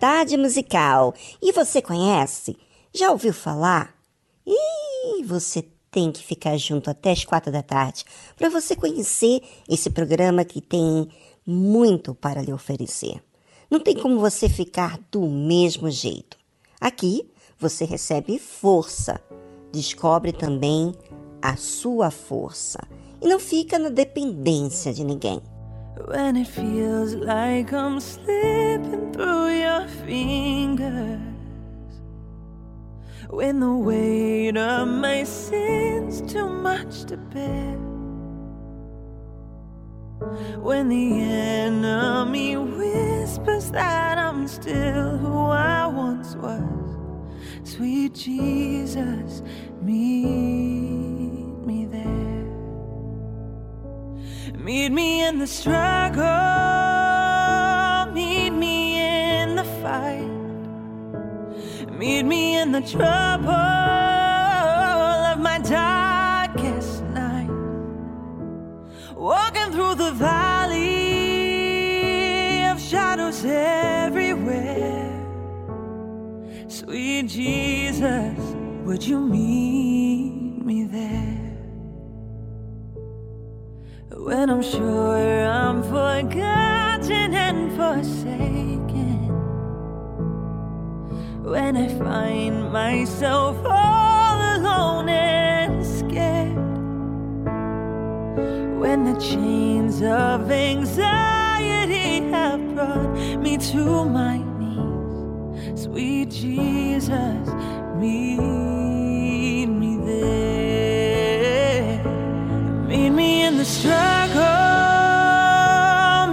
Tarde musical. E você conhece? Já ouviu falar? E você tem que ficar junto até as quatro da tarde para você conhecer esse programa que tem muito para lhe oferecer. Não tem como você ficar do mesmo jeito. Aqui você recebe força, descobre também a sua força e não fica na dependência de ninguém. When it feels like I'm slipping through your fingers. When the weight of my sin's too much to bear. When the enemy whispers that I'm still who I once was. Sweet Jesus, meet me there. Meet me in the struggle, meet me in the fight. Meet me in the trouble of my darkest night. Walking through the valley of shadows everywhere. Sweet Jesus, would you meet me there? When I'm sure I'm forgotten and forsaken when I find myself all alone and scared. When the chains of anxiety have brought me to my knees, sweet Jesus, meet me there. Meet me in the struggle.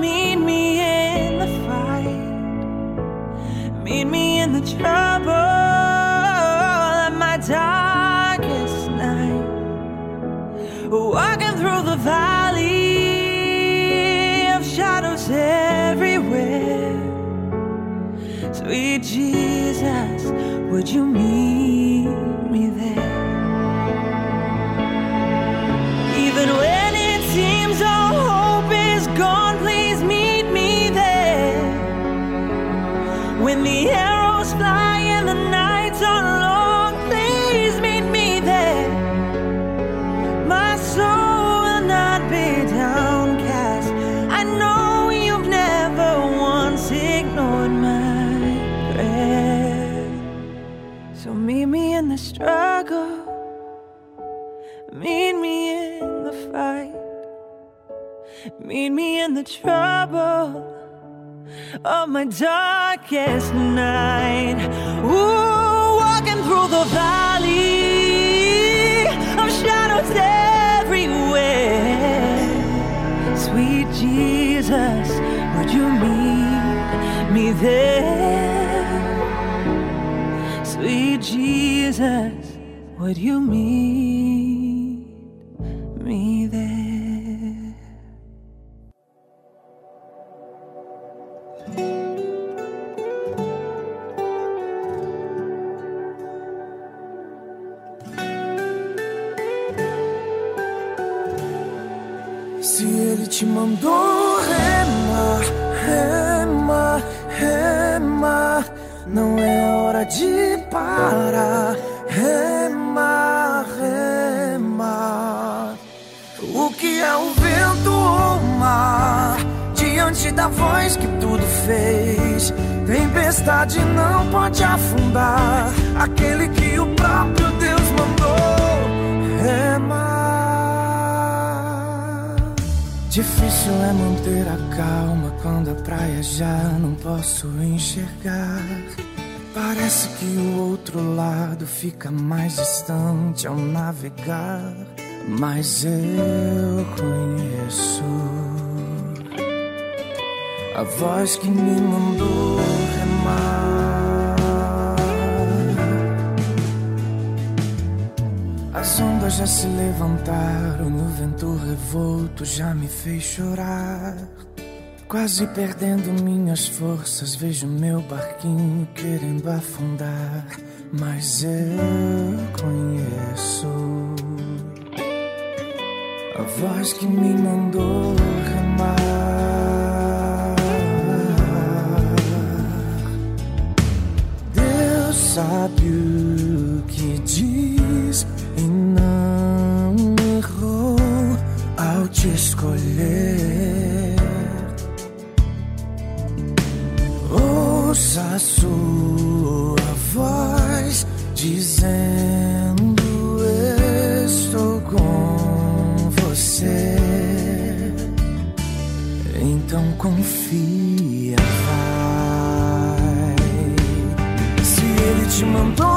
Meet me in the fight, meet me in the trouble of my darkest night. Walking through the valley of shadows everywhere. Sweet Jesus, would you meet me there? The trouble of my darkest night. Ooh, walking through the valley of shadows everywhere. Sweet Jesus, would you meet me there? Sweet Jesus, would you meet enxergar. Parece que o outro lado fica mais distante ao navegar. Mas eu conheço a voz que me mandou remar. As ondas já se levantaram, o vento revolto já me fez chorar. Quase perdendo minhas forças, vejo meu barquinho querendo afundar. Mas eu conheço a voz que me mandou remar. Deus sabe o que diz te escolher. Ouça sua voz dizendo: Estou com você. Então confia, vai. Se ele te mandou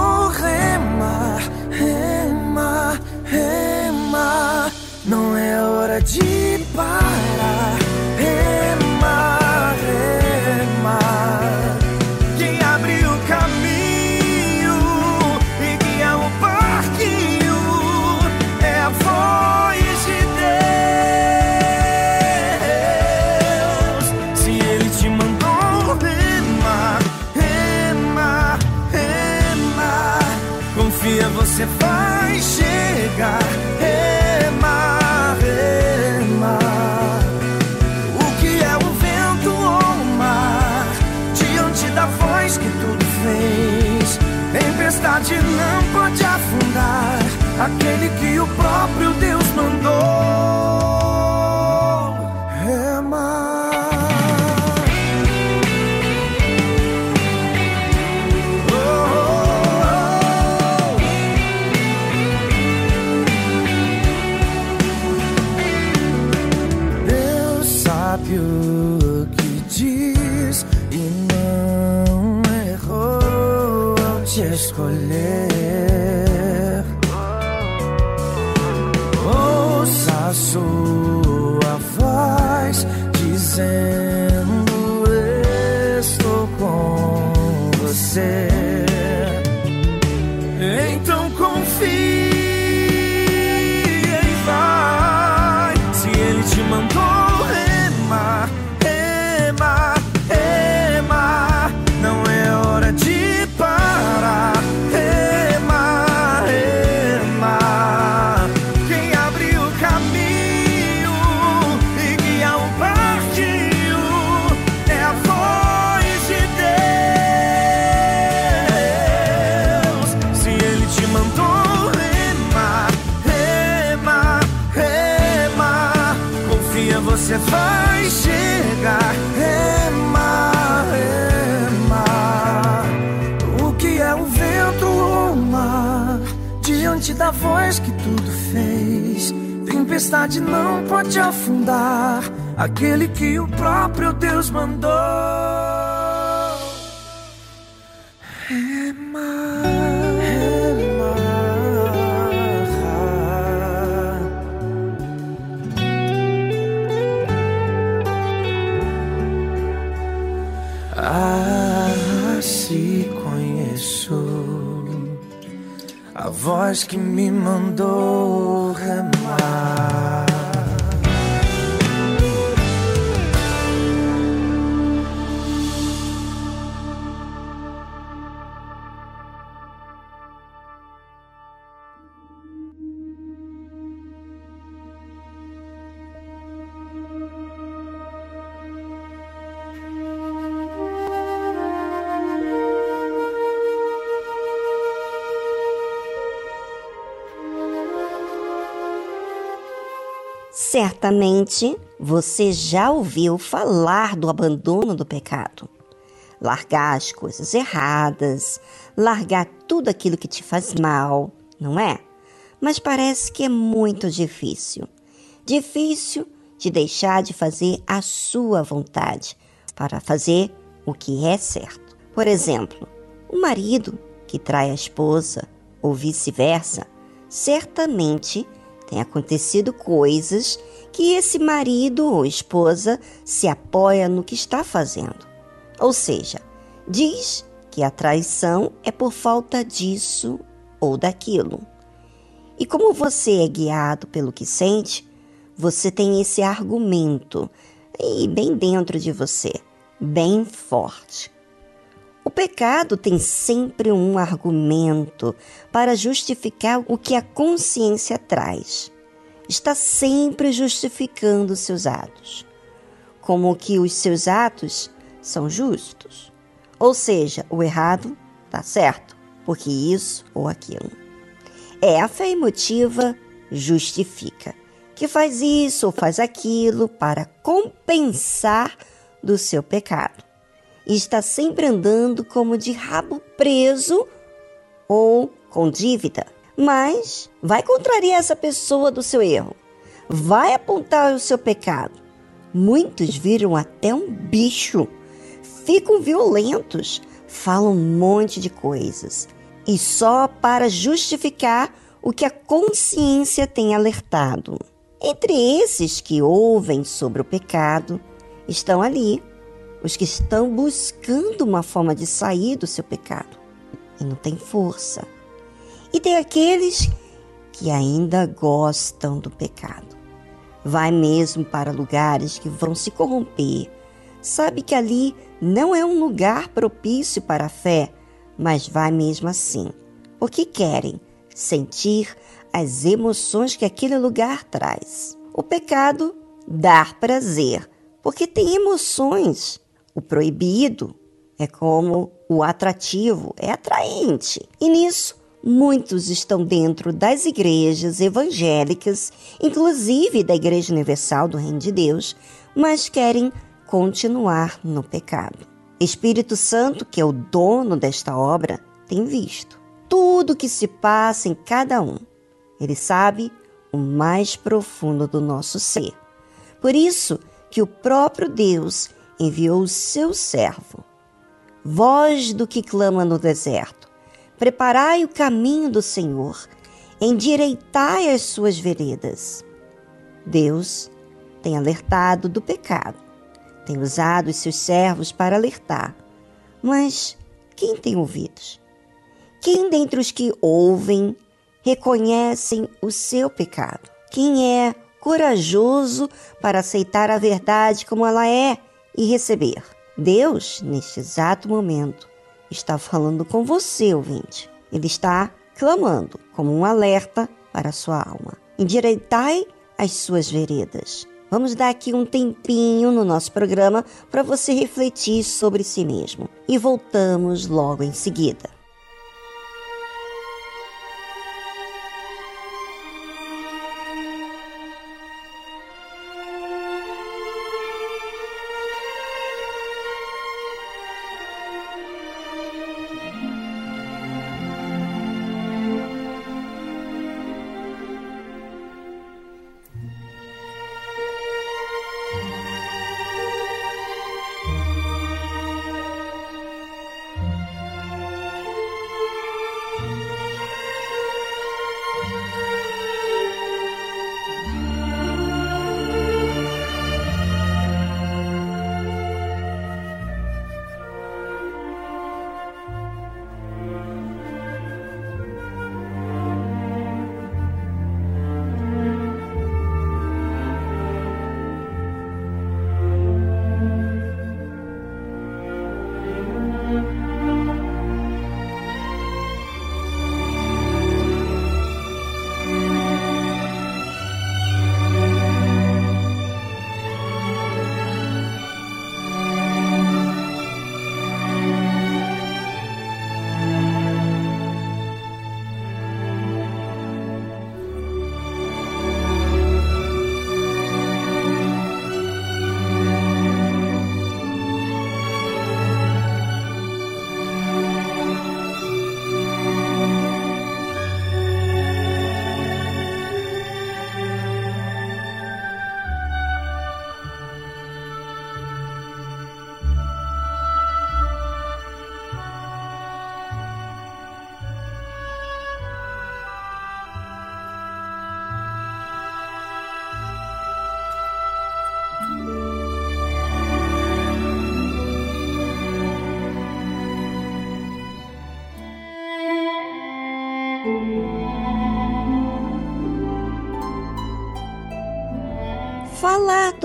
Tempestade não pode afundar aquele que o próprio Deus mandou. voz que me mandou remar. Certamente você já ouviu falar do abandono do pecado. Largar as coisas erradas, largar tudo aquilo que te faz mal, não é? Mas parece que é muito difícil. Difícil de deixar de fazer a sua vontade para fazer o que é certo. Por exemplo, o marido que trai a esposa ou vice-versa, certamente tem acontecido coisas que esse marido ou esposa se apoia no que está fazendo. Ou seja, diz que a traição é por falta disso ou daquilo. E como você é guiado pelo que sente, você tem esse argumento aí bem dentro de você, bem forte. O pecado tem sempre um argumento para justificar o que a consciência traz. Está sempre justificando seus atos, como que os seus atos são justos. Ou seja, o errado está certo, porque isso ou aquilo. É a fé emotiva justifica, que faz isso ou faz aquilo para compensar do seu pecado e está sempre andando como de rabo preso ou com dívida. Mas vai contrariar essa pessoa do seu erro, vai apontar o seu pecado. Muitos viram até um bicho, ficam violentos, falam um monte de coisas e só para justificar o que a consciência tem alertado. Entre esses que ouvem sobre o pecado, estão ali os que estão buscando uma forma de sair do seu pecado e não tem força. E tem aqueles que ainda gostam do pecado. Vai mesmo para lugares que vão se corromper. Sabe que ali não é um lugar propício para a fé, mas vai mesmo assim, porque querem sentir as emoções que aquele lugar traz. O pecado dá prazer, porque tem emoções. O proibido é como o atrativo, é atraente. E nisso, muitos estão dentro das igrejas evangélicas, inclusive da Igreja Universal do Reino de Deus, mas querem continuar no pecado. Espírito Santo, que é o dono desta obra, tem visto tudo que se passa em cada um. Ele sabe o mais profundo do nosso ser. Por isso que o próprio Deus enviou o seu servo. Voz do que clama no deserto, preparai o caminho do Senhor, endireitai as suas veredas. Deus tem alertado do pecado, tem usado os seus servos para alertar. Mas quem tem ouvidos? Quem dentre os que ouvem reconhecem o seu pecado? Quem é corajoso para aceitar a verdade como ela é e receber? Deus, neste exato momento, está falando com você, ouvinte. Ele está clamando como um alerta para a sua alma. Endireitai as suas veredas. Vamos dar aqui um tempinho no nosso programa para você refletir sobre si mesmo e voltamos logo em seguida.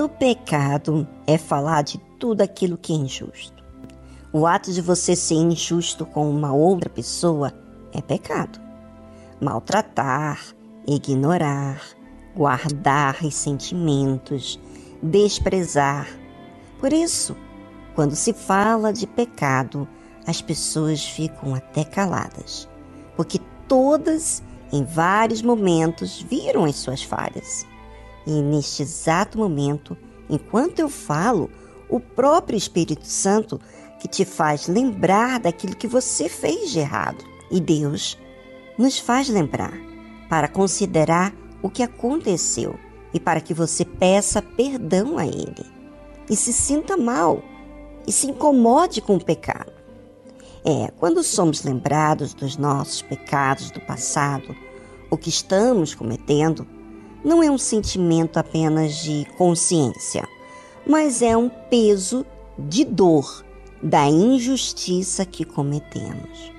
Do pecado é falar de tudo aquilo que é injusto. O ato de você ser injusto com uma outra pessoa é pecado. Maltratar, ignorar, guardar ressentimentos, desprezar. Por isso, quando se fala de pecado, as pessoas ficam até caladas, porque todas, em vários momentos, viram as suas falhas e neste exato momento, enquanto eu falo, o próprio Espírito Santo que te faz lembrar daquilo que você fez de errado. E Deus nos faz lembrar para considerar o que aconteceu e para que você peça perdão a Ele e se sinta mal e se incomode com o pecado. É, quando somos lembrados dos nossos pecados do passado, o que estamos cometendo, não é um sentimento apenas de consciência, mas é um peso de dor da injustiça que cometemos.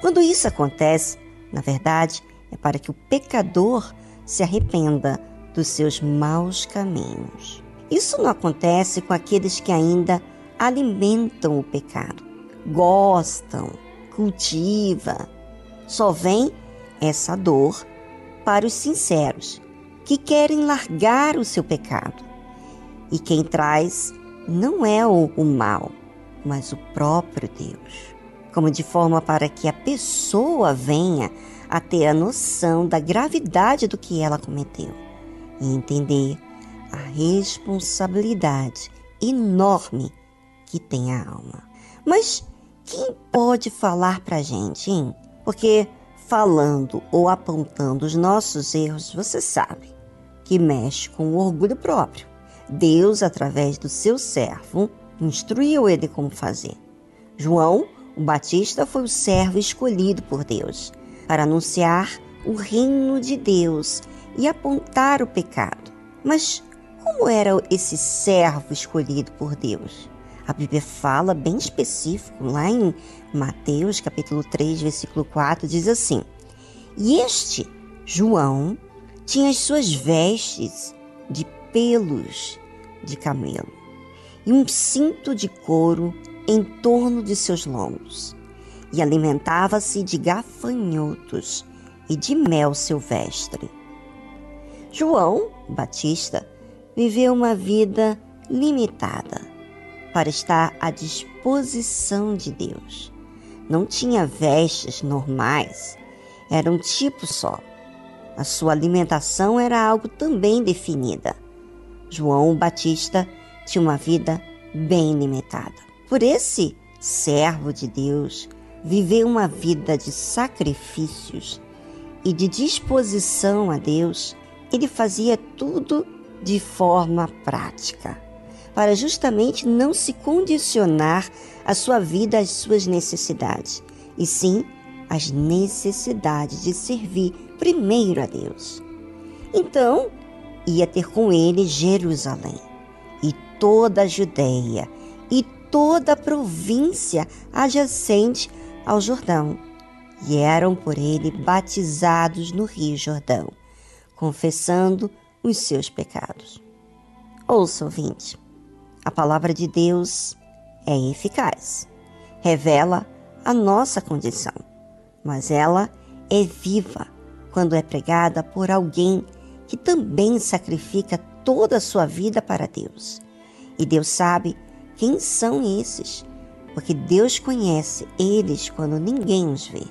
Quando isso acontece, na verdade, é para que o pecador se arrependa dos seus maus caminhos. Isso não acontece com aqueles que ainda alimentam o pecado, gostam, cultiva, Só vem essa dor para os sinceros, que querem largar o seu pecado. E quem traz não é o, o mal, mas o próprio Deus. Como de forma para que a pessoa venha a ter a noção da gravidade do que ela cometeu e entender a responsabilidade enorme que tem a alma. Mas quem pode falar para a gente, hein? Porque falando ou apontando os nossos erros, você sabe que mexe com o orgulho próprio. Deus, através do seu servo, instruiu ele como fazer. João, o Batista, foi o servo escolhido por Deus para anunciar o reino de Deus e apontar o pecado. Mas como era esse servo escolhido por Deus? A Bíblia fala bem específico, lá em Mateus capítulo 3, versículo 4, diz assim: E este, João, tinha as suas vestes de pelos de camelo e um cinto de couro em torno de seus lombos, e alimentava-se de gafanhotos e de mel silvestre. João Batista viveu uma vida limitada para estar à disposição de Deus. Não tinha vestes normais, era um tipo só. A sua alimentação era algo também definida. João Batista tinha uma vida bem limitada. Por esse servo de Deus, viver uma vida de sacrifícios e de disposição a Deus, ele fazia tudo de forma prática para justamente não se condicionar a sua vida às suas necessidades, e sim às necessidades de servir primeiro a Deus. Então, ia ter com ele Jerusalém, e toda a Judéia, e toda a província adjacente ao Jordão, e eram por ele batizados no Rio Jordão, confessando os seus pecados. Ouça, ouvinte. A palavra de Deus é eficaz, revela a nossa condição, mas ela é viva quando é pregada por alguém que também sacrifica toda a sua vida para Deus. E Deus sabe quem são esses, porque Deus conhece eles quando ninguém os vê.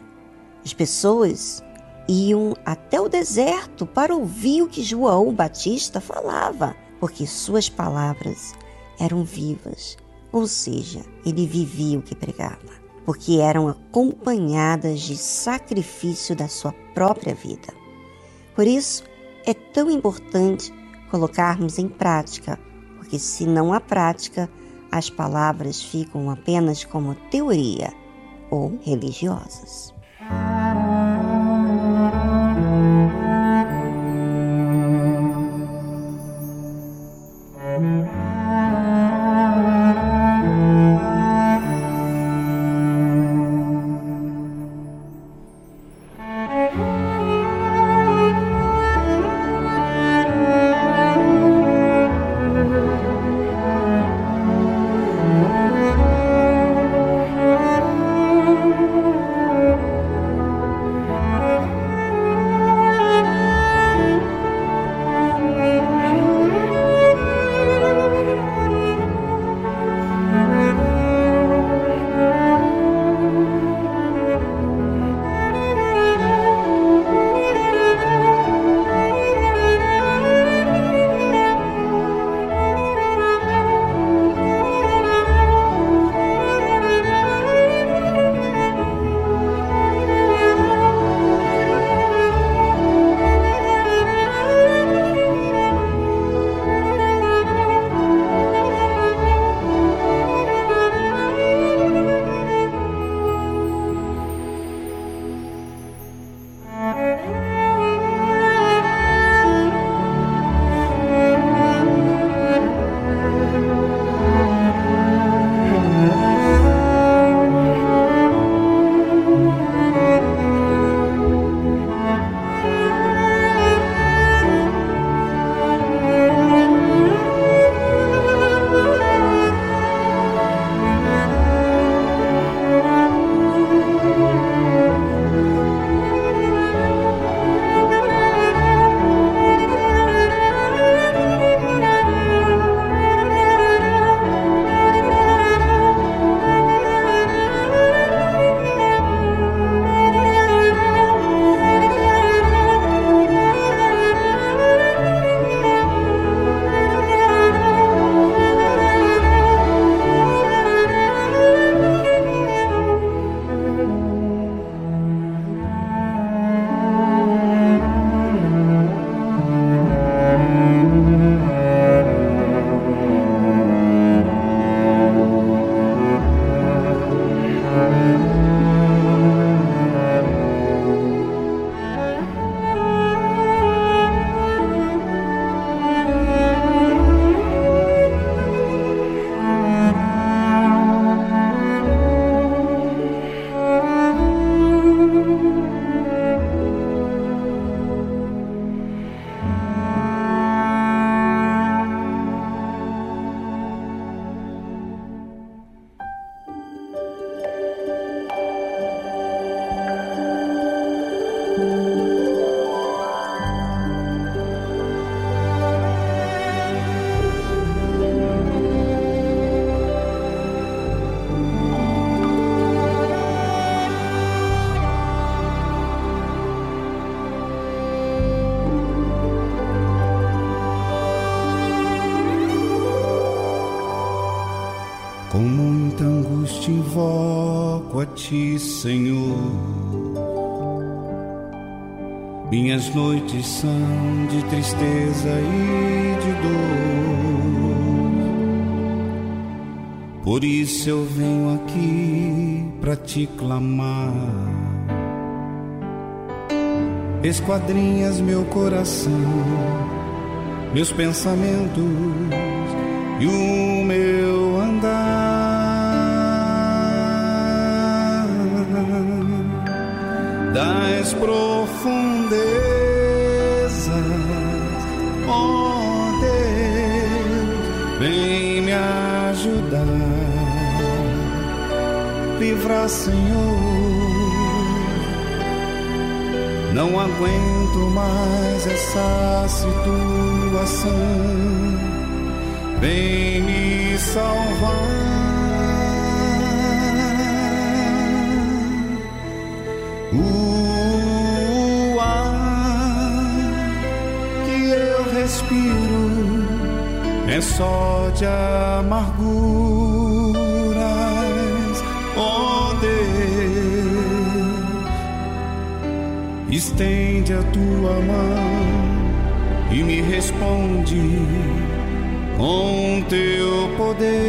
As pessoas iam até o deserto para ouvir o que João Batista falava, porque suas palavras eram vivas, ou seja, ele vivia o que pregava, porque eram acompanhadas de sacrifício da sua própria vida. Por isso, é tão importante colocarmos em prática, porque se não há prática, as palavras ficam apenas como teoria ou religiosas. De tristeza e de dor. Por isso eu venho aqui para te clamar. Esquadrinhas meu coração, meus pensamentos e o meu andar das profundezas, livrar, Senhor. Não aguento mais essa situação vem me salvar. O ar que eu respiro é só de amarguras. Estende a tua mão e me responde com teu poder.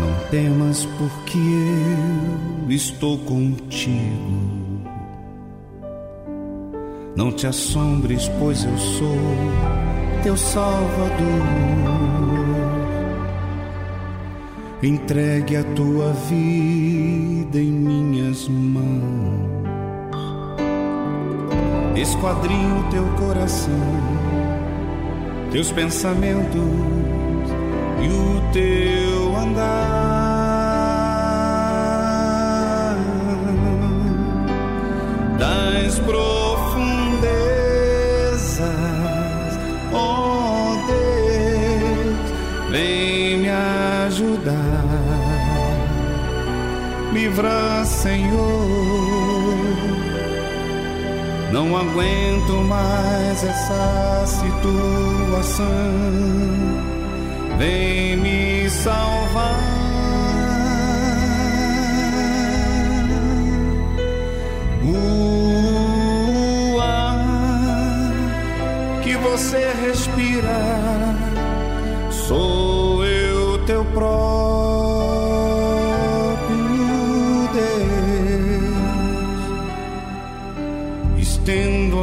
Não temas, porque eu estou contigo. Não te assombres, pois eu sou teu Salvador. Entregue a tua vida em minhas mãos. Esquadrinho teu coração, teus pensamentos e o teu andar. Das profundezas, livra, Senhor não aguento mais essa situação. Vem me salvar. O ar que você respira, sou eu teu próprio.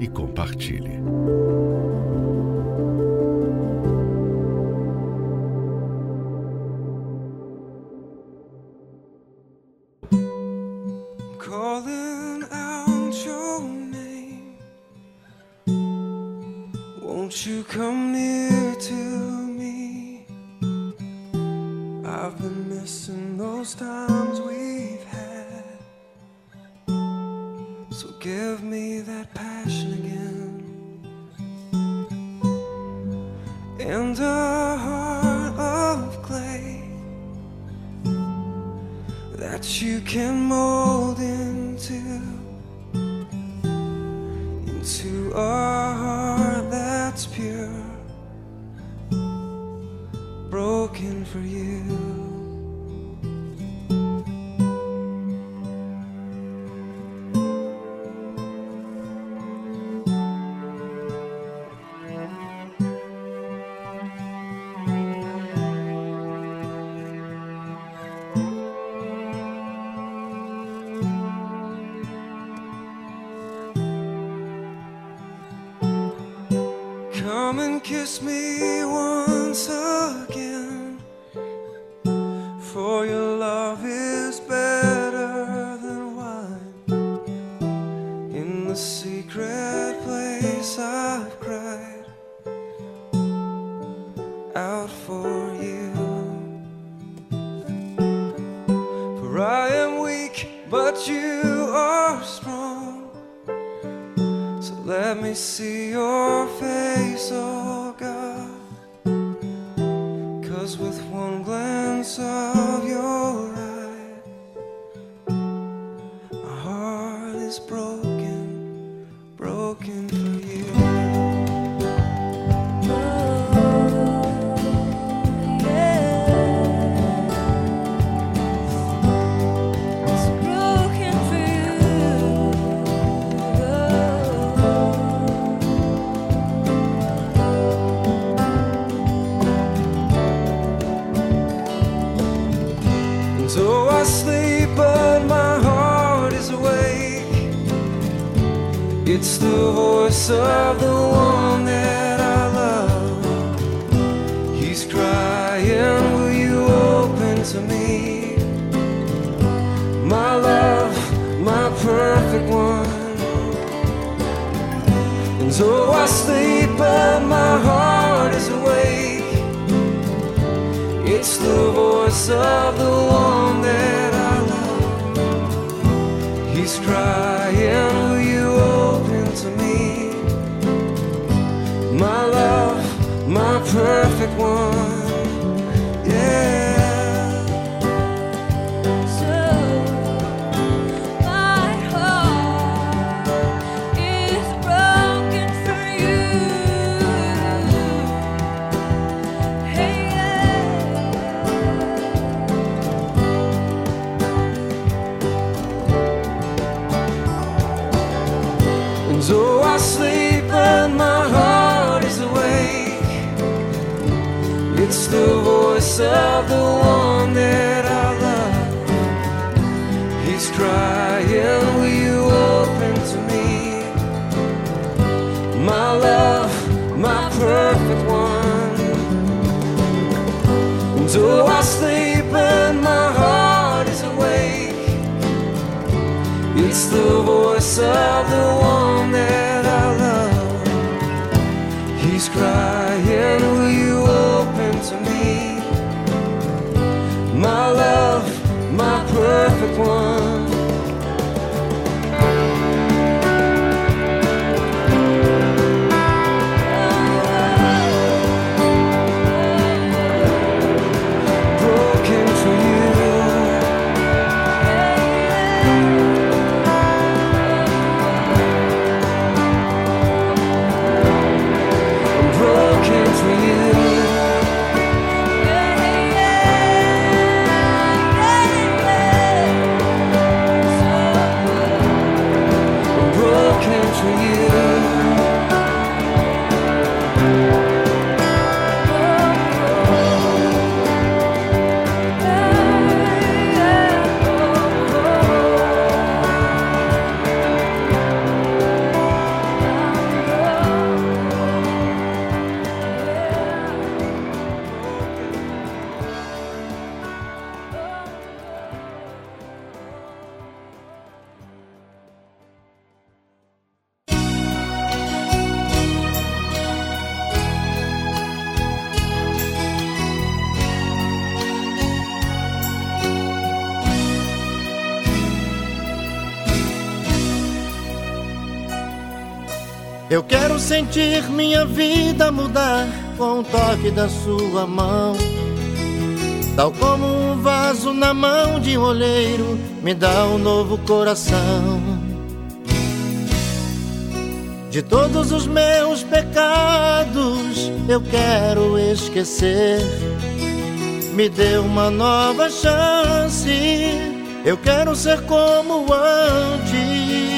e compartilhe. So I sleep, but my heart is awake. It's the voice of the one that I love. He's crying, Will you open to me? My love, my perfect one. And so I sleep, but my heart is awake. It's the voice of the one that I love. He's crying, Will you open to me? My love, my perfect one. Of the one that I love. He's crying, Will you open to me? My love, my perfect one. And so I sleep, but my heart is awake. It's the voice of the sentir minha vida mudar com o toque da sua mão. Tal como um vaso na mão de um olheiro, me dá um novo coração. De todos os meus pecados, eu quero esquecer. Me dê uma nova chance, eu quero ser como antes.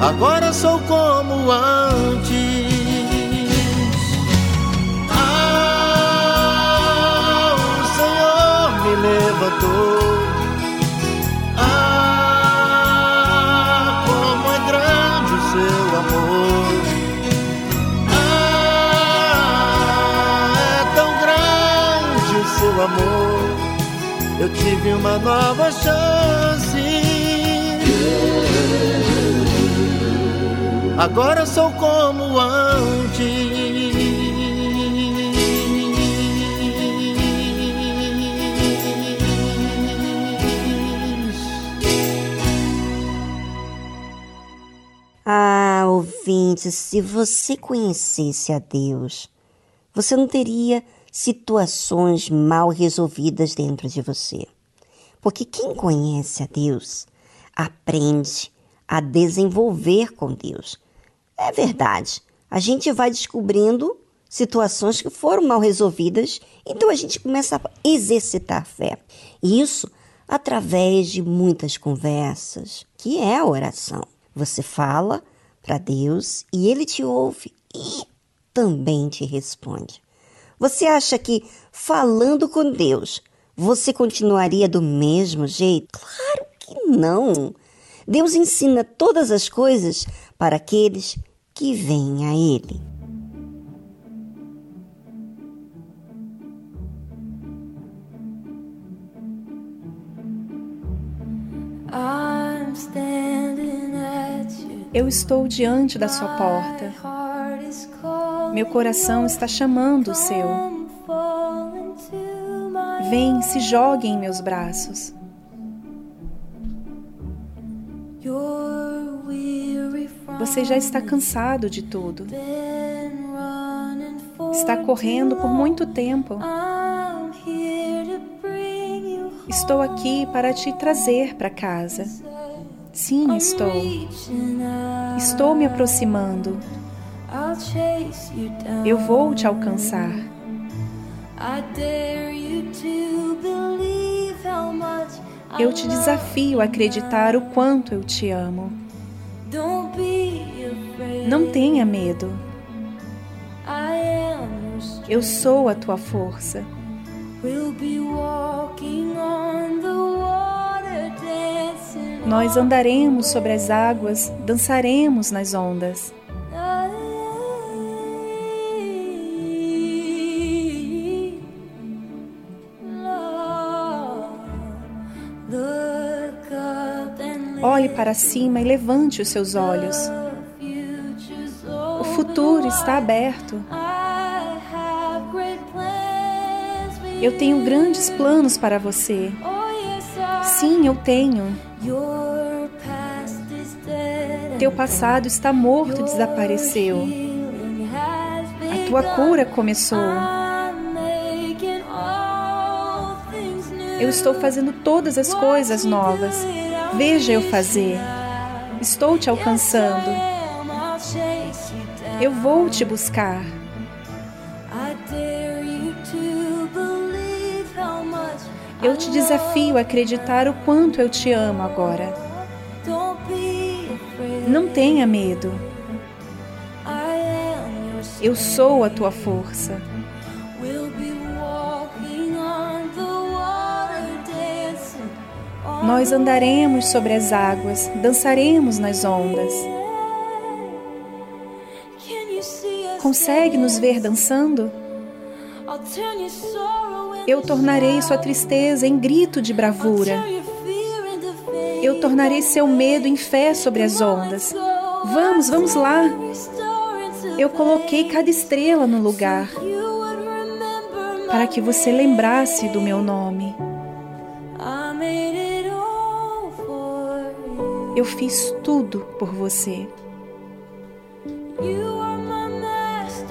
Agora sou como antes. Ah, o Senhor me levantou. Ah, como é grande o seu amor. Ah, é tão grande o seu amor. Eu tive uma nova chance. Agora sou como antes. Ah, ouvinte, se você conhecesse a Deus, você não teria situações mal resolvidas dentro de você. Porque quem conhece a Deus aprende a desenvolver com Deus. É verdade, a gente vai descobrindo situações que foram mal resolvidas, então a gente começa a exercitar a fé. Isso através de muitas conversas, que é a oração. Você fala para Deus e ele te ouve e também te responde. Você acha que falando com Deus você continuaria do mesmo jeito? Claro que não. Deus ensina todas as coisas para aqueles que vêm a Ele. Eu estou diante da sua porta. Meu coração está chamando o seu. Vem, se jogue em meus braços. Você já está cansado de tudo. Está correndo por muito tempo. Estou aqui para te trazer para casa. Sim, estou. Estou me aproximando. Eu vou te alcançar. Eu te desafio a acreditar o quanto eu te amo. Não tenha medo. Eu sou a tua força. Nós andaremos sobre as águas, dançaremos nas ondas. Olhe para cima e levante os seus olhos. Futuro está aberto. Eu tenho grandes planos para você. Sim, eu tenho. Teu passado está morto, desapareceu. A tua cura começou. Eu estou fazendo todas as coisas novas. Veja eu fazer. Estou te alcançando. Eu vou te buscar. Eu te desafio a acreditar o quanto eu te amo agora. Não tenha medo. Eu sou a tua força. Nós andaremos sobre as águas, dançaremos nas ondas. Consegue nos ver dançando? Eu tornarei sua tristeza em grito de bravura. Eu tornarei seu medo em fé sobre as ondas. Vamos, vamos lá. Eu coloquei cada estrela no lugar para que você lembrasse do meu nome. Eu fiz tudo por você.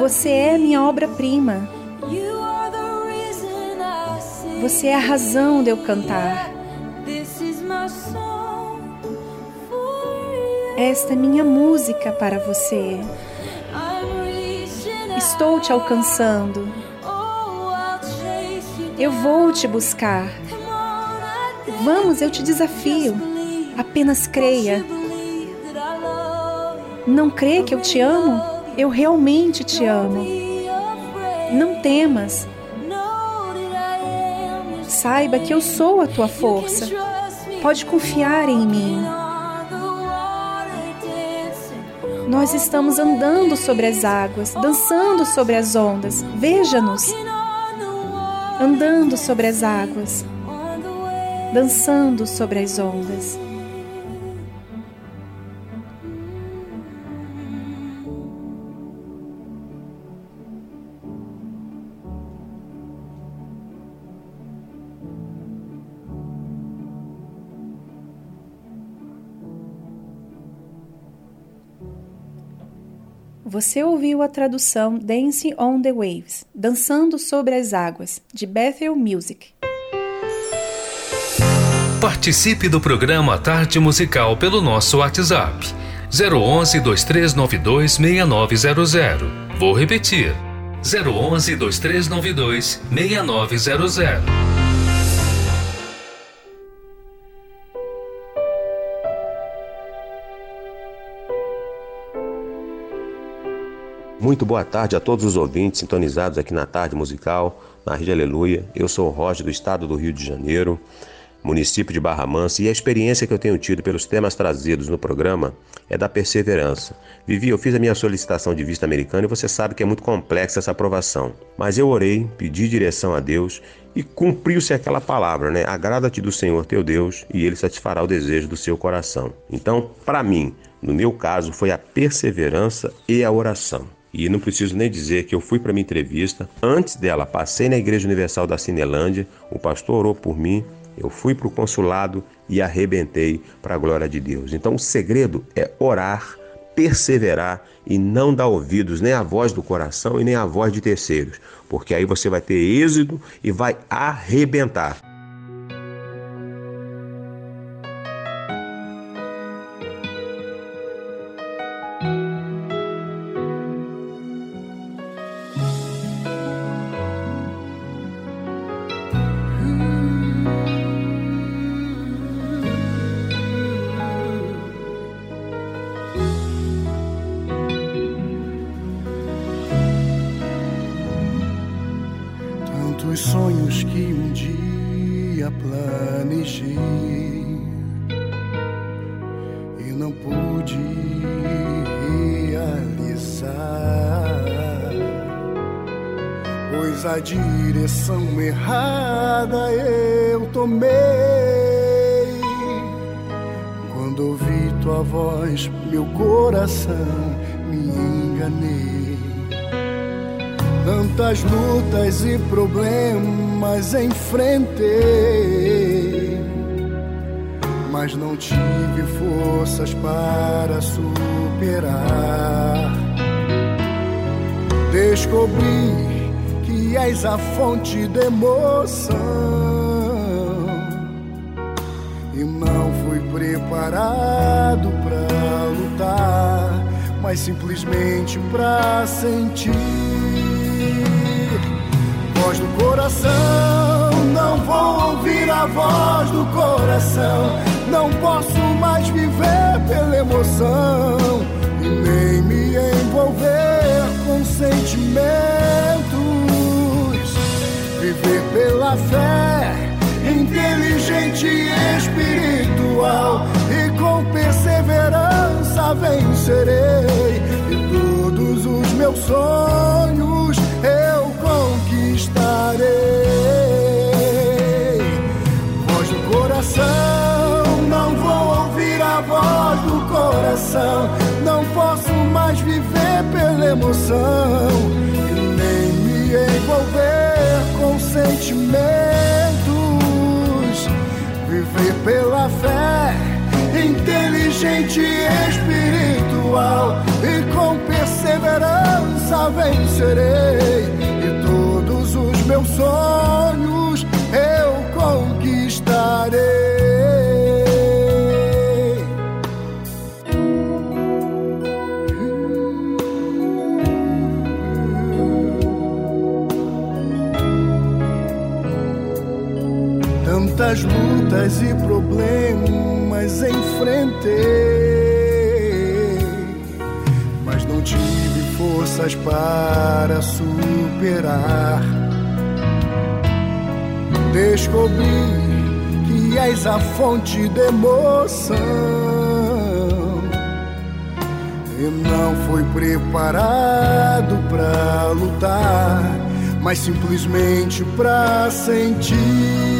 Você é minha obra-prima. Você é a razão de eu cantar. Esta é minha música para você. Estou te alcançando. Eu vou te buscar. Vamos, eu te desafio. Apenas creia. Não crê que eu te amo? Eu realmente te amo. Não temas. Saiba que eu sou a tua força. Pode confiar em mim. Nós estamos andando sobre as águas, dançando sobre as ondas. Veja-nos. Andando sobre as águas, dançando sobre as ondas. Você ouviu a tradução Dancing on the Waves, Dançando sobre as Águas, de Bethel Music. Participe do programa Tarde Musical pelo nosso WhatsApp 011 2392 6900. Vou repetir 011 2392 6900. Muito boa tarde a todos os ouvintes sintonizados aqui na Tarde Musical, na Rede Aleluia. Eu sou o Roger do estado do Rio de Janeiro, município de Barra Mansa, e a experiência que eu tenho tido pelos temas trazidos no programa é da perseverança. Vivi, eu fiz a minha solicitação de vista americana e você sabe que é muito complexa essa aprovação. Mas eu orei, pedi direção a Deus e cumpriu-se aquela palavra, né? Agrada-te do Senhor teu Deus e ele satisfará o desejo do seu coração. Então, para mim, no meu caso, foi a perseverança e a oração. E não preciso nem dizer que eu fui para minha entrevista. Antes dela, passei na Igreja Universal da Cinelândia, o pastor orou por mim, eu fui para o consulado e arrebentei para a glória de Deus. Então o segredo é orar, perseverar e não dar ouvidos nem à voz do coração e nem à voz de terceiros, porque aí você vai ter êxito e vai arrebentar. És a fonte de emoção e não fui preparado para lutar, mas simplesmente para sentir voz do coração. Não vou ouvir a voz do coração. Não posso mais viver pela emoção e nem me envolver com sentimentos. Pela fé, inteligente e espiritual. E com perseverança vencerei. E todos os meus sonhos eu conquistarei. Voz do coração, não vou ouvir a voz do coração. Não posso mais viver pela emoção sentimentos. Viver pela fé, inteligente e espiritual, e com perseverança vencerei meus sonhos lutas e problemas enfrentei, mas não tive forças para superar descobri que és a fonte de emoção. E não fui preparado para lutar, mas simplesmente para sentir.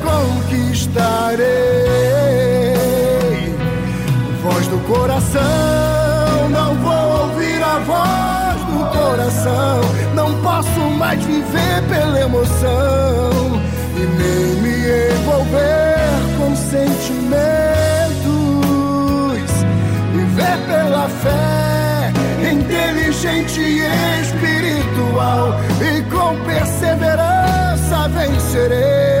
conquistarei. Voz do coração, não vou ouvir a voz do coração. Não posso mais viver pela emoção e nem me envolver com sentimentos viver pela fé, inteligente e espiritual, e com perseverança vencerei.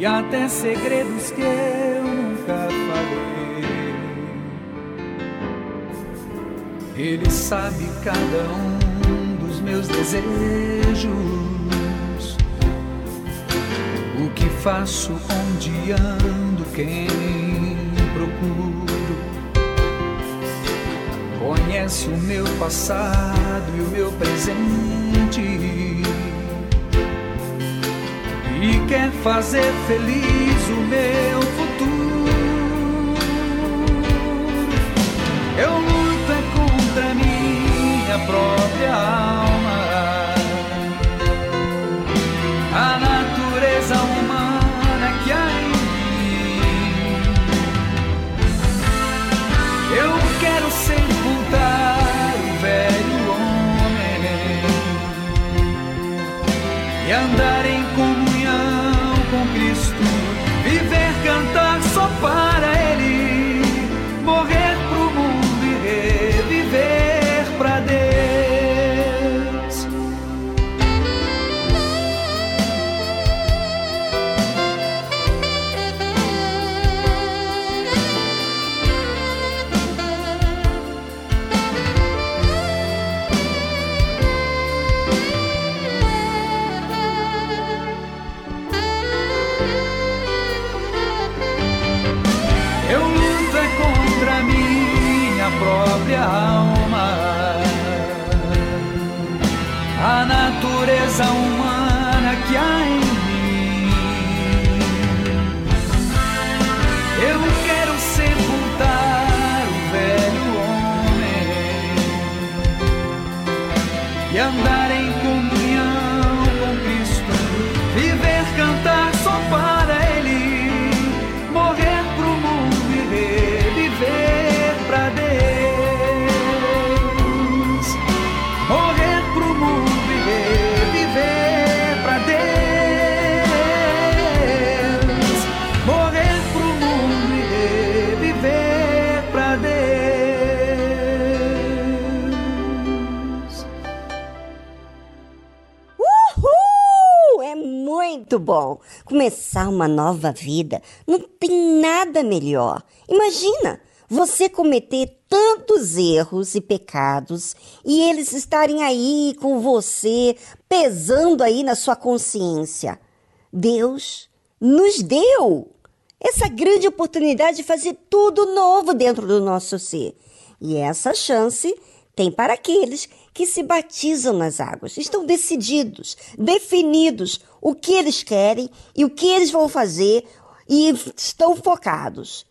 E até segredos que eu nunca falei. Ele sabe cada um dos meus desejos que faço, onde ando, quem procuro. Conhece o meu passado e o meu presente. Quer fazer feliz o meu futuro. Começar uma nova vida. Não tem nada melhor. Imagina você cometer tantos erros e pecados e eles estarem aí com você, pesando aí na sua consciência. Deus nos deu essa grande oportunidade de fazer tudo novo dentro do nosso ser. E essa chance tem para aqueles que se batizam nas águas. Estão decididos, definidos o que eles querem e o que eles vão fazer e estão focados.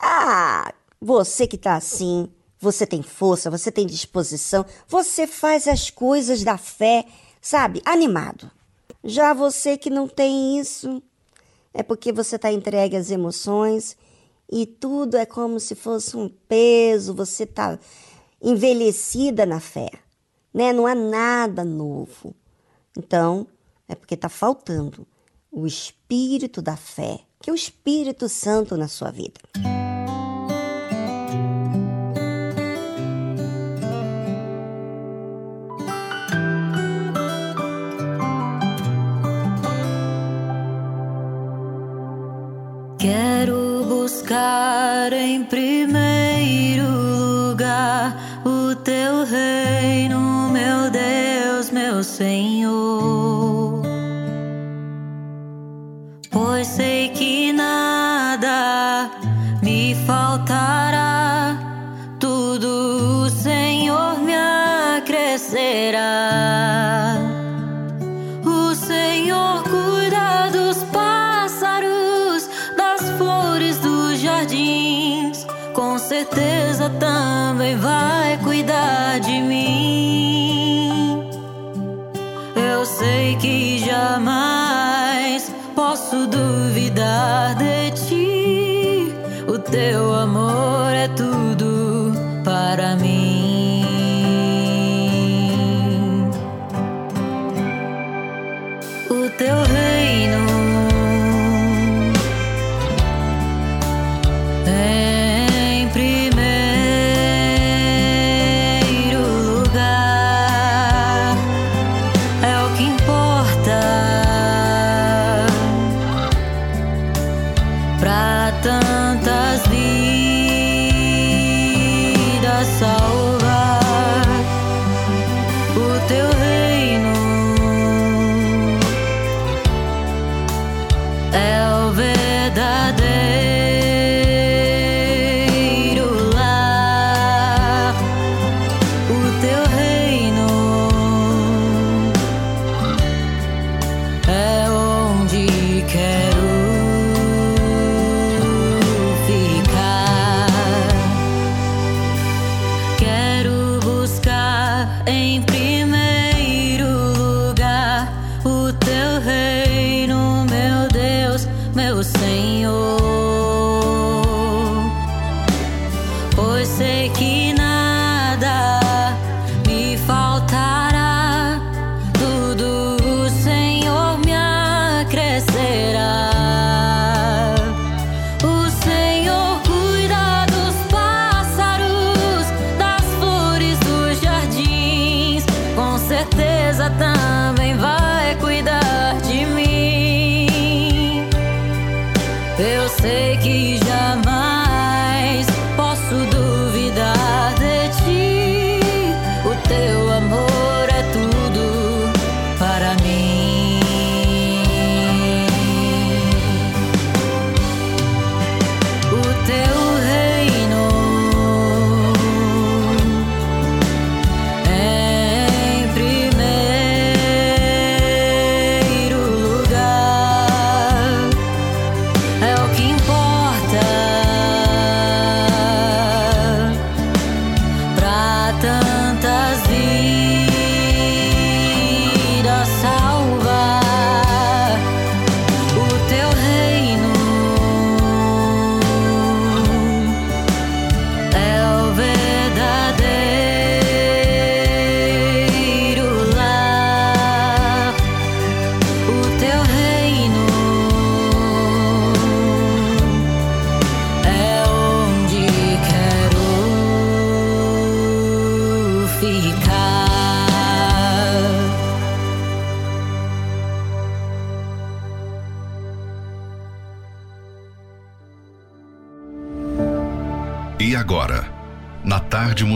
Ah, você que está assim, você tem força, você tem disposição, você faz as coisas da fé, sabe, animado. Já você que não tem isso, é porque você está entregue às emoções e tudo é como se fosse um peso, você está envelhecida na fé, né? Não há nada novo. Então, é porque está faltando o espírito da fé, que é o Espírito Santo na sua vida.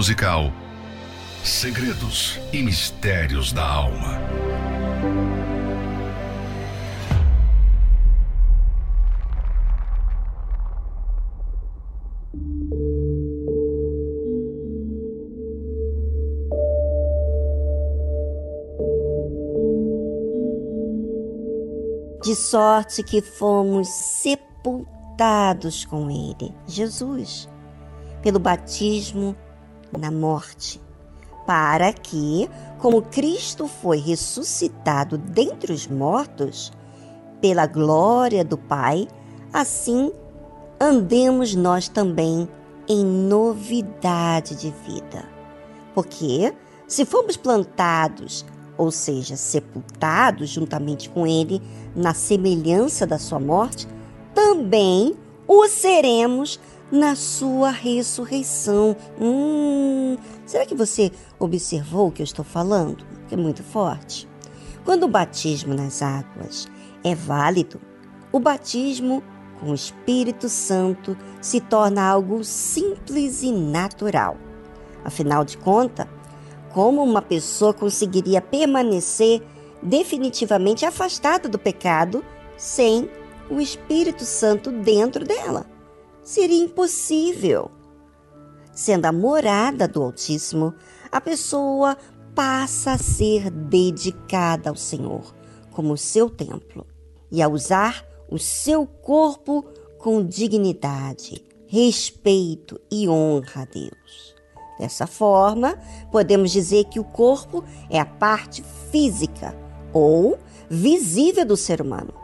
Musical, segredos e mistérios da alma. De sorte que fomos sepultados com Ele, Jesus, pelo batismo na morte, para que, como Cristo foi ressuscitado dentre os mortos, pela glória do Pai, assim andemos nós também em novidade de vida. Porque se fomos plantados, ou seja, sepultados juntamente com Ele na semelhança da Sua morte, também o seremos na Sua ressurreição. Hum, será que você observou o que eu estou falando? É muito forte. Quando o batismo nas águas é válido, o batismo com o Espírito Santo se torna algo simples e natural. Afinal de contas, como uma pessoa conseguiria permanecer definitivamente afastada do pecado sem o Espírito Santo dentro dela? Seria impossível. Sendo a morada do Altíssimo, a pessoa passa a ser dedicada ao Senhor como seu templo e a usar o seu corpo com dignidade, respeito e honra a Deus. Dessa forma, podemos dizer que o corpo é a parte física ou visível do ser humano.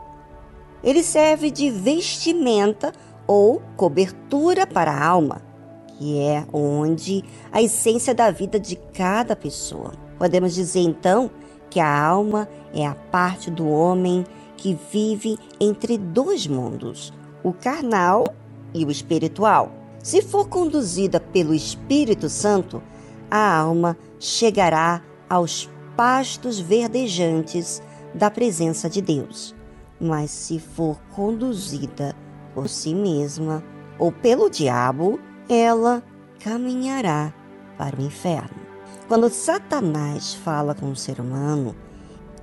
Ele serve de vestimenta ou cobertura para a alma, que é onde a essência da vida de cada pessoa. Podemos dizer então que a alma é a parte do homem que vive entre dois mundos, o carnal e o espiritual. Se for conduzida pelo Espírito Santo, a alma chegará aos pastos verdejantes da presença de Deus. Mas se for conduzida por si mesma ou pelo diabo, ela caminhará para o inferno. Quando Satanás fala com o ser humano,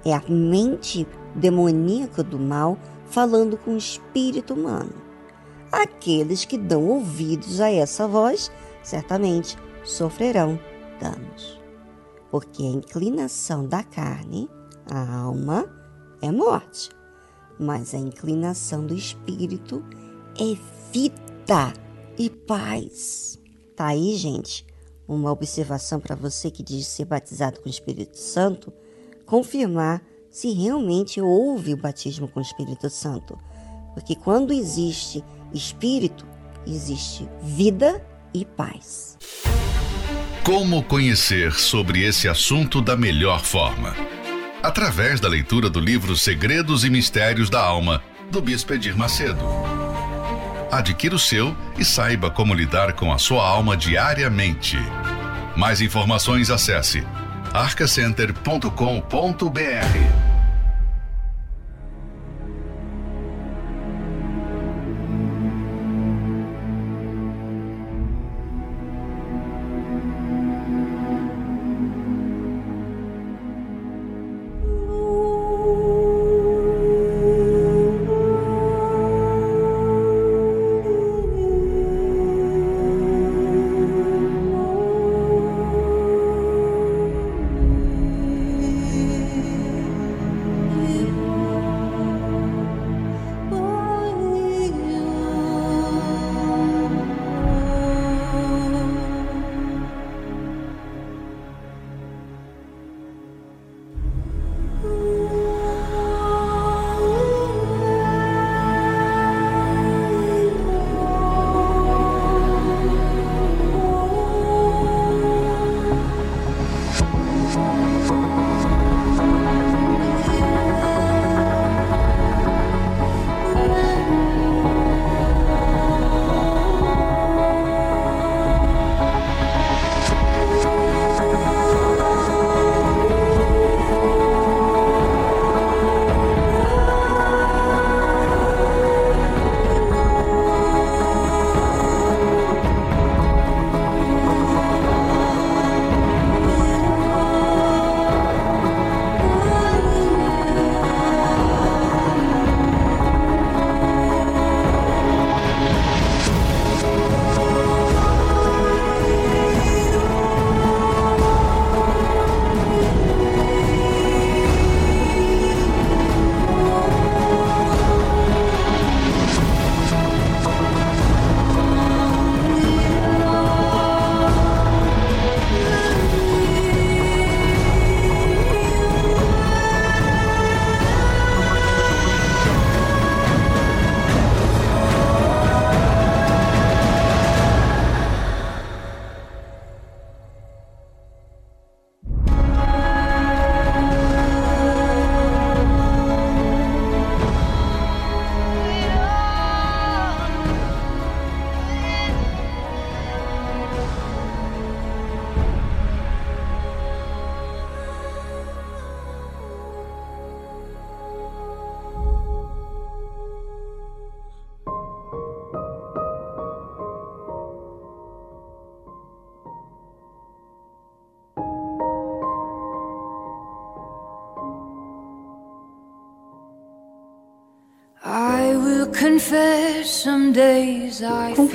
é a mente demoníaca do mal falando com o espírito humano. Aqueles que dão ouvidos a essa voz certamente sofrerão danos, porque a inclinação da carne, a alma, é morte, mas a inclinação do espírito é vida e paz. Tá aí, gente, uma observação para você que diz ser batizado com o Espírito Santo, confirmar se realmente houve o batismo com o Espírito Santo. Porque quando existe espírito, existe vida e paz. Como conhecer sobre esse assunto da melhor forma? Através da leitura do livro Segredos e Mistérios da Alma, do Bispo Edir Macedo. Adquira o seu e saiba como lidar com a sua alma diariamente. Mais informações acesse arcacenter.com.br.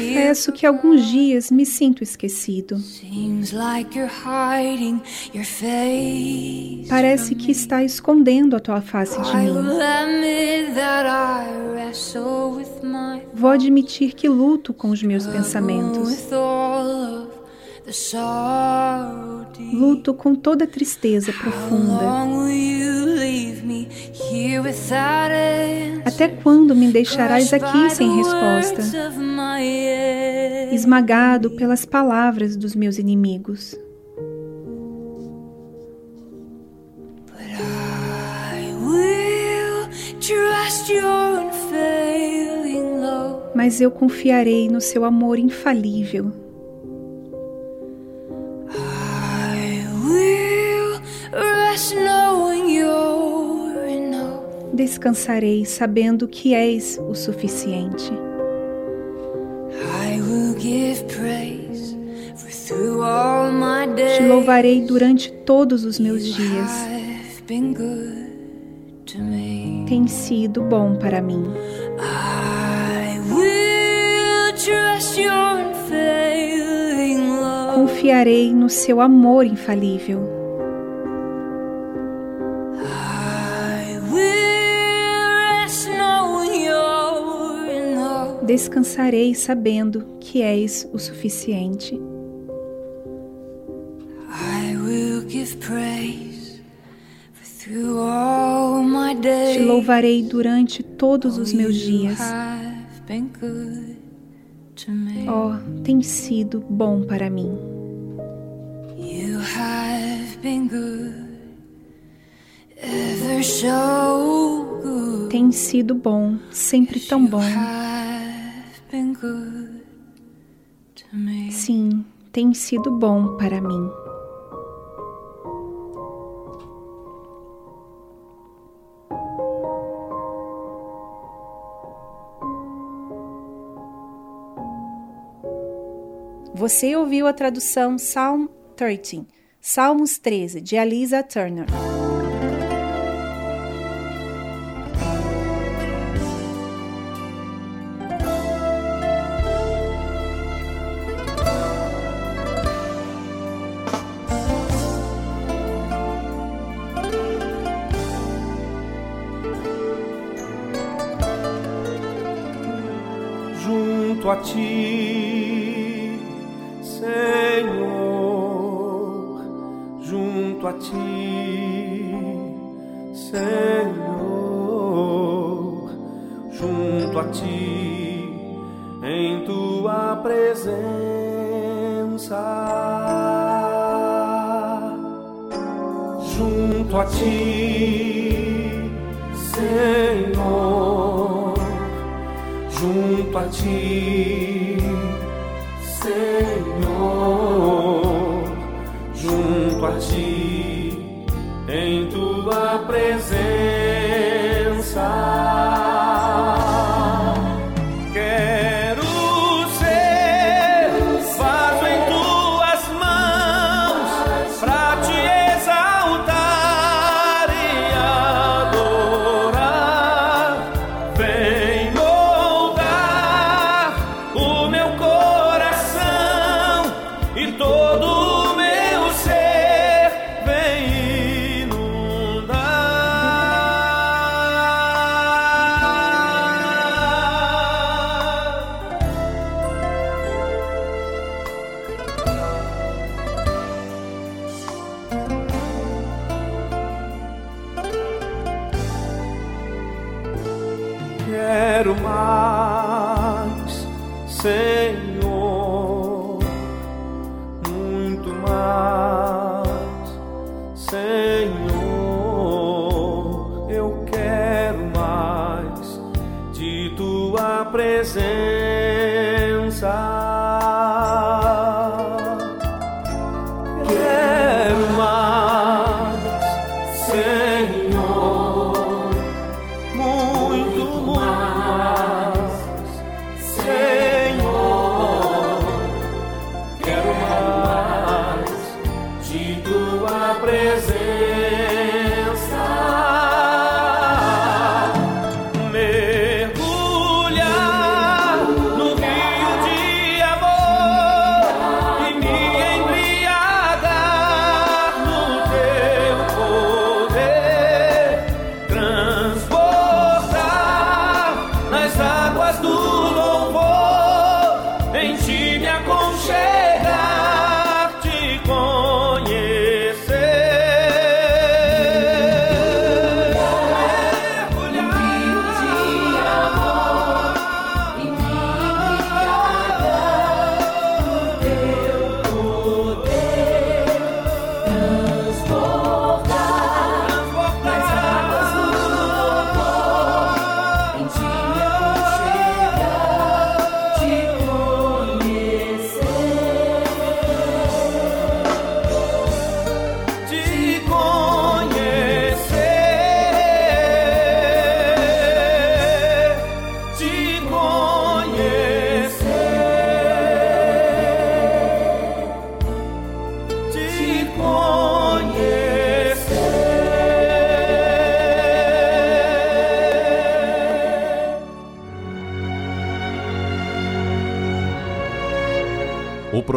Confesso que alguns dias me sinto esquecido. Parece que está escondendo a tua face de mim. Vou admitir que luto com os meus pensamentos. Luto com toda tristeza profunda. Até quando me deixarás aqui sem resposta, esmagado pelas palavras dos meus inimigos? Mas eu confiarei no seu amor infalível. Descansarei sabendo que és o suficiente. Te louvarei durante todos os meus dias. Tem sido bom para mim. Confiarei no seu amor infalível. Descansarei sabendo que és o suficiente. Te louvarei durante todos os meus dias. Oh, tem sido bom para mim. been good, ever so good. Tem sido bom, sempre tão bom. Sim, tem sido bom para mim. Você ouviu a tradução Psalm 13, Salmos 13, de Alisa Turner.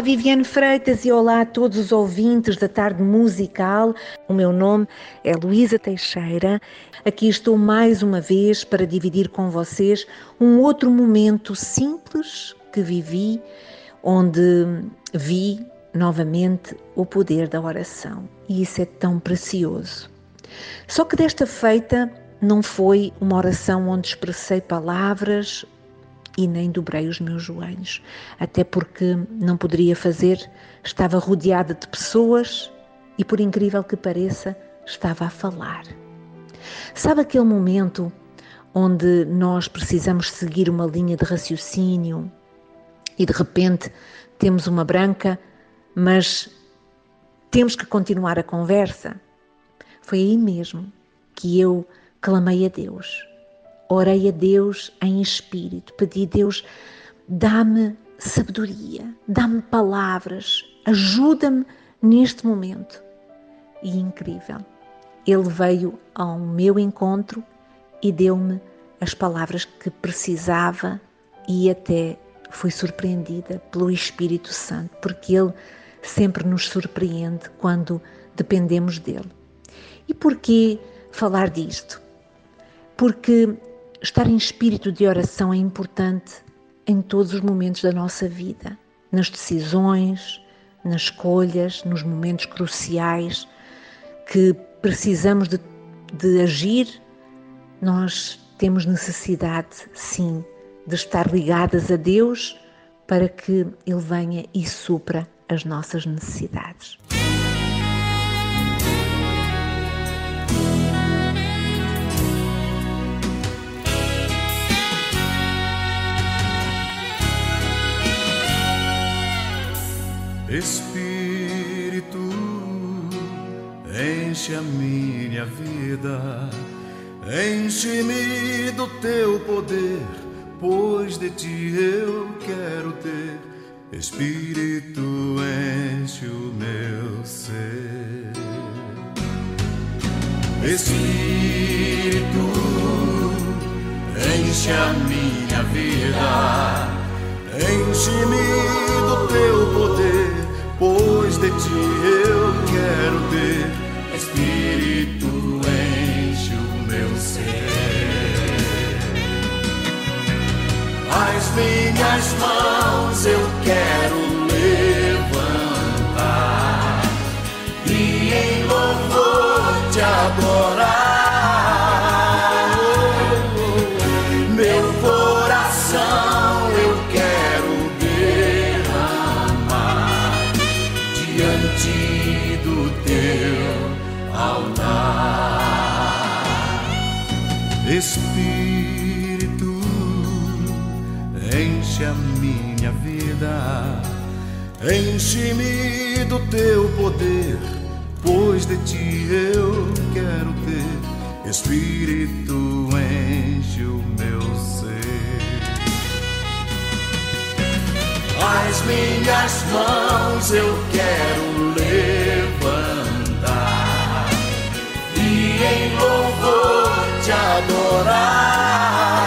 Olá, Viviane Freitas e olá a todos os ouvintes da tarde musical. O meu nome é Luísa Teixeira. Aqui estou mais uma vez para dividir com vocês um outro momento simples que vivi, onde vi novamente o poder da oração. E isso é tão precioso. Só que desta feita não foi uma oração onde expressei palavras e nem dobrei os meus joelhos, até porque não poderia fazer, estava rodeada de pessoas e, por incrível que pareça, estava a falar. Sabe aquele momento onde nós precisamos seguir uma linha de raciocínio e de repente temos uma branca, mas temos que continuar a conversa. Foi aí mesmo que eu clamei a Deus, orei a Deus em espírito, pedi a Deus, dá-me sabedoria, dá-me palavras, ajuda-me neste momento. E incrível, Ele veio ao meu encontro e deu-me as palavras que precisava e até fui surpreendida pelo Espírito Santo, porque Ele sempre nos surpreende quando dependemos dele. E porquê falar disto? Porque estar em espírito de oração é importante em todos os momentos da nossa vida, nas decisões, nas escolhas, nos momentos cruciais que precisamos de, de agir, nós temos necessidade, sim, de estar ligadas a Deus para que Ele venha e supra as nossas necessidades. Espírito, enche a minha vida, enche-me do teu poder, pois de ti eu quero ter. Espírito, enche o meu ser. Espírito, enche a minha vida, enche-me do teu poder, ti eu quero ter. Espírito, enche o meu ser. As minhas mãos eu quero levantar e em louvor te adorar. Enche-me do teu poder, pois de ti eu quero ter. Espírito, enche o meu ser. As minhas mãos eu quero levantar e em louvor te adorar.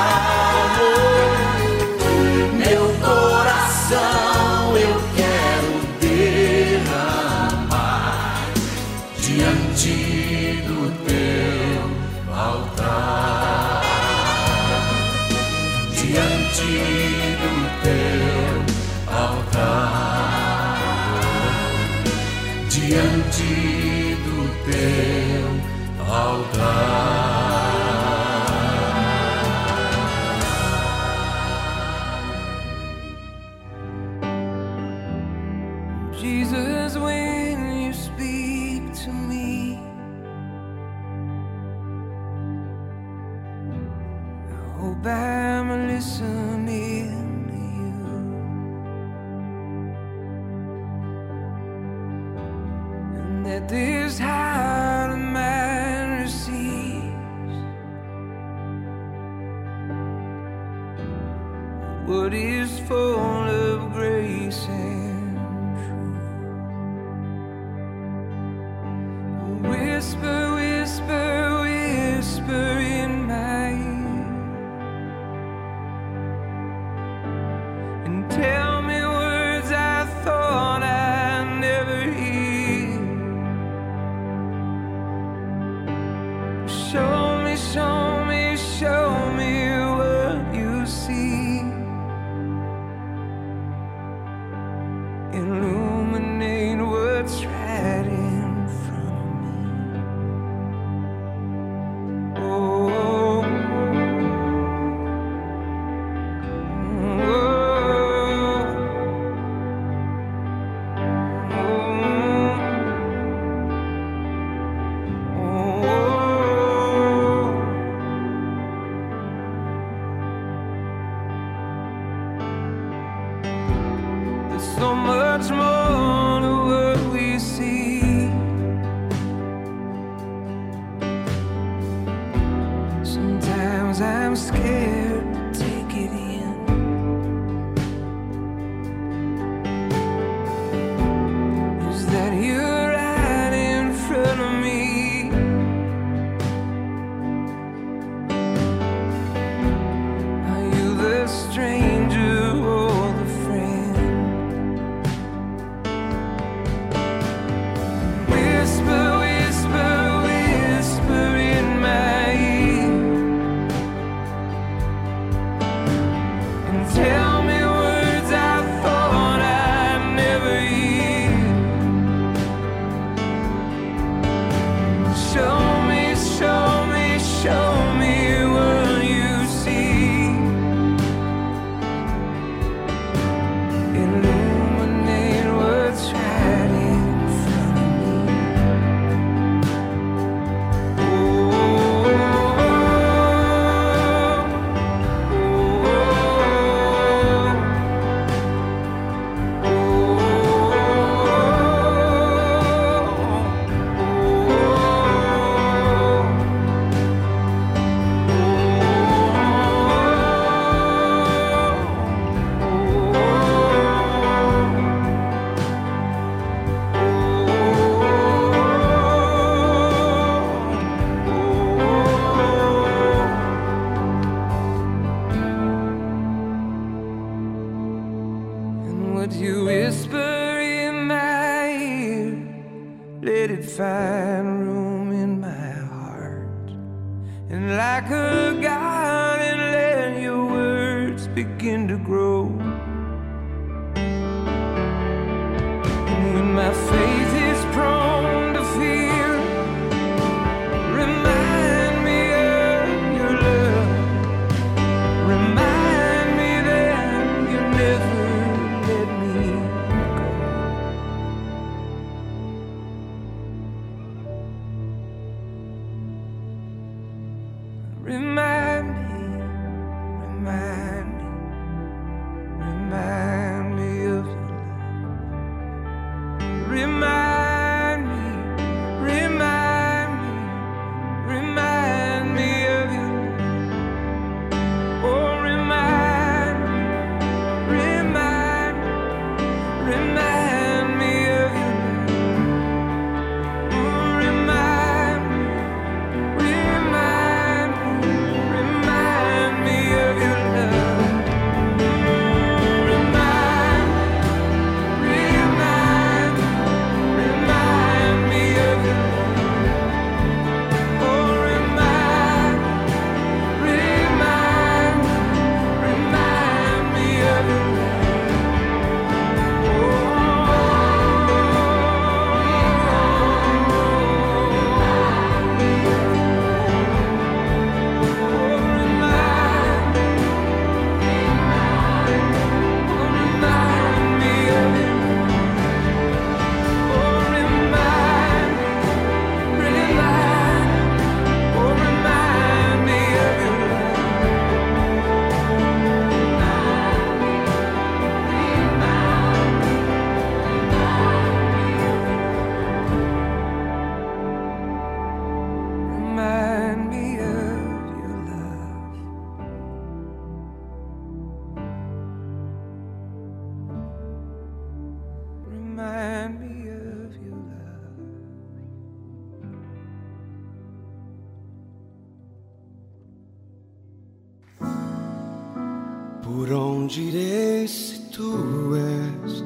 Por onde irei se tu és?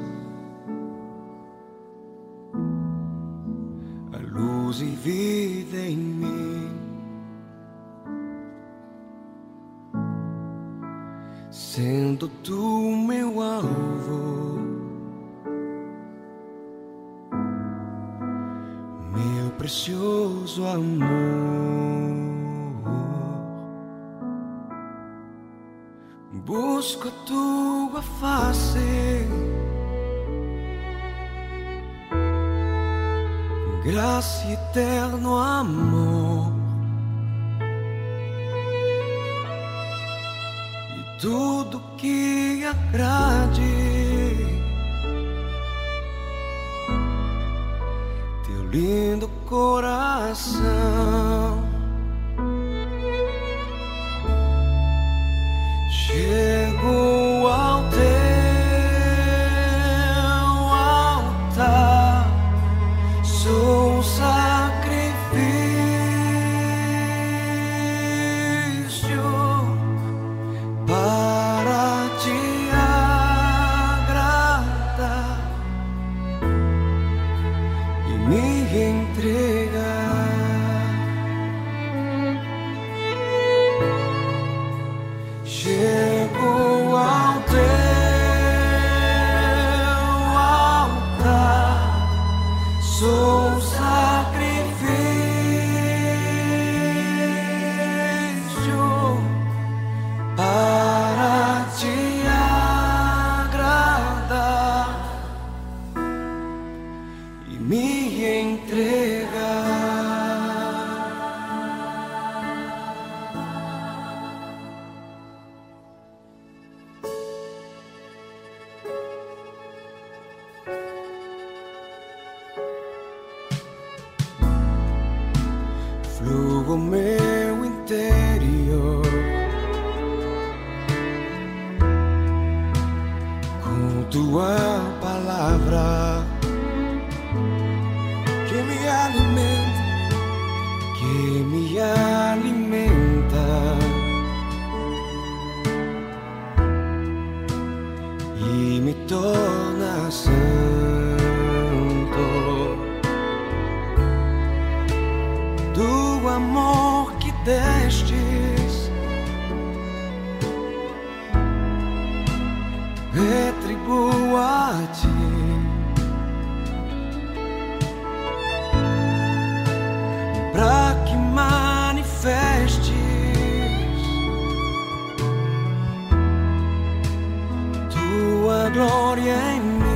A luz e vida em mim. Sendo tu meu alvo, meu precioso amor. Busco tua face, graça eterno amor, e tudo que agrade. Teu lindo coração. Tua glória em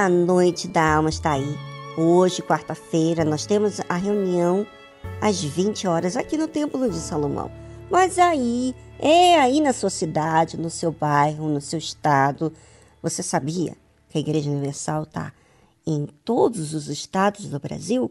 a noite da alma está aí. Hoje, quarta-feira, nós temos a reunião às 20 horas aqui no Templo de Salomão. Mas aí, é aí na sua cidade, no seu bairro, no seu estado. Você sabia que a Igreja Universal está em todos os estados do Brasil?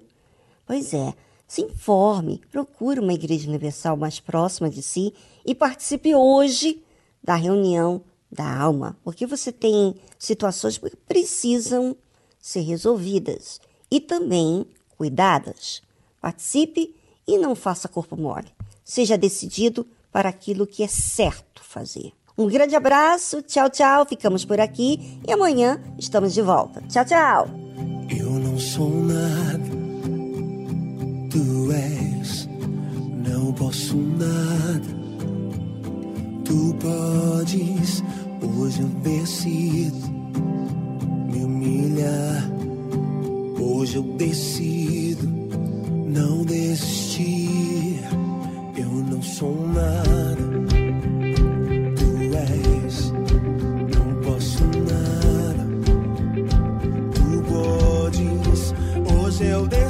Pois é, se informe, procure uma Igreja Universal mais próxima de si e participe hoje da reunião da alma, porque você tem situações que precisam ser resolvidas e também cuidadas. Participe e não faça corpo mole. Seja decidido para aquilo que é certo fazer. Um grande abraço, tchau, tchau. Ficamos por aqui e amanhã estamos de volta. Tchau, tchau. Eu não sou nada, tu és, não posso nada tu podes hoje eu decido me humilhar. Hoje eu decido não desistir. Eu não sou nada tu és não posso nada. Tu podes hoje eu decido